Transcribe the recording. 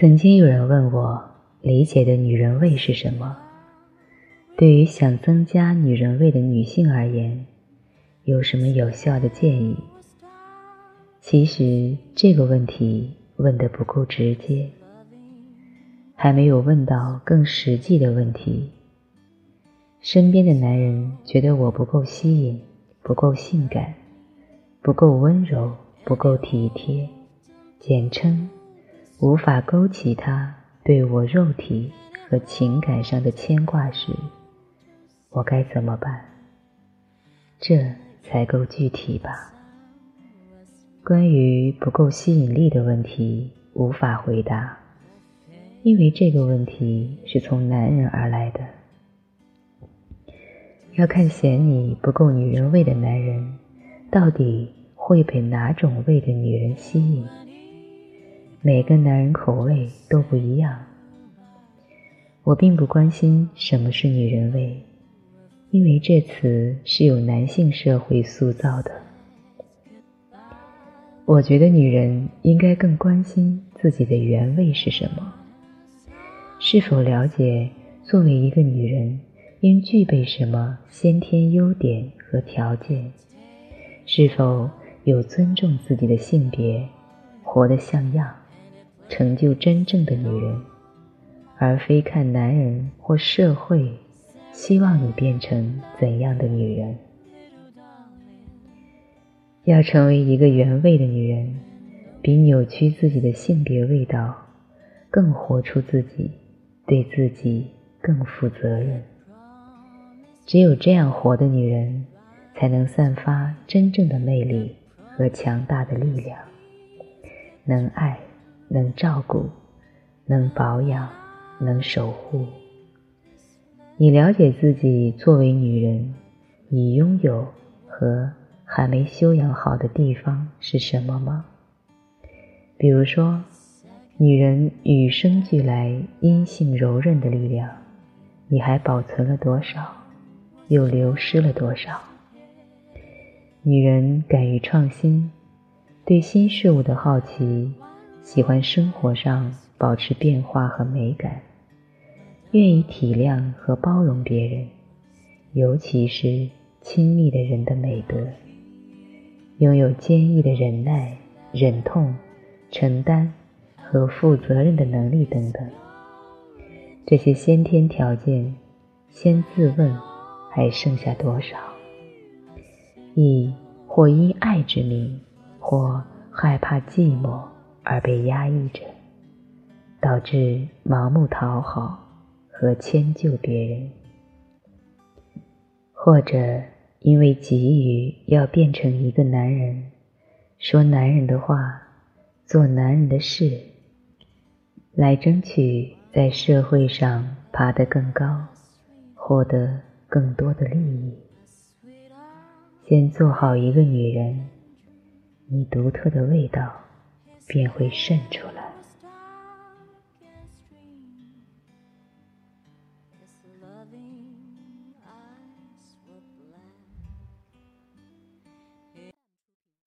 曾经有人问我，理解的女人味是什么？对于想增加女人味的女性而言，有什么有效的建议？其实这个问题问得不够直接，还没有问到更实际的问题。身边的男人觉得我不够吸引，不够性感，不够温柔，不够体贴，简称。无法勾起他对我肉体和情感上的牵挂时，我该怎么办？这才够具体吧。关于不够吸引力的问题，无法回答，因为这个问题是从男人而来的。要看嫌你不够女人味的男人，到底会被哪种味的女人吸引。每个男人口味都不一样。我并不关心什么是女人味，因为这词是由男性社会塑造的。我觉得女人应该更关心自己的原味是什么，是否了解作为一个女人应具备什么先天优点和条件，是否有尊重自己的性别，活得像样。成就真正的女人，而非看男人或社会希望你变成怎样的女人。要成为一个原味的女人，比扭曲自己的性别味道更活出自己，对自己更负责任。只有这样活的女人，才能散发真正的魅力和强大的力量，能爱。能照顾，能保养，能守护。你了解自己作为女人，已拥有和还没修养好的地方是什么吗？比如说，女人与生俱来阴性柔韧的力量，你还保存了多少？又流失了多少？女人敢于创新，对新事物的好奇。喜欢生活上保持变化和美感，愿意体谅和包容别人，尤其是亲密的人的美德，拥有坚毅的忍耐、忍痛、承担和负责任的能力等等。这些先天条件，先自问还剩下多少？亦或因爱之名，或害怕寂寞。而被压抑着，导致盲目讨好和迁就别人，或者因为急于要变成一个男人，说男人的话，做男人的事，来争取在社会上爬得更高，获得更多的利益。先做好一个女人，你独特的味道。便会渗出来。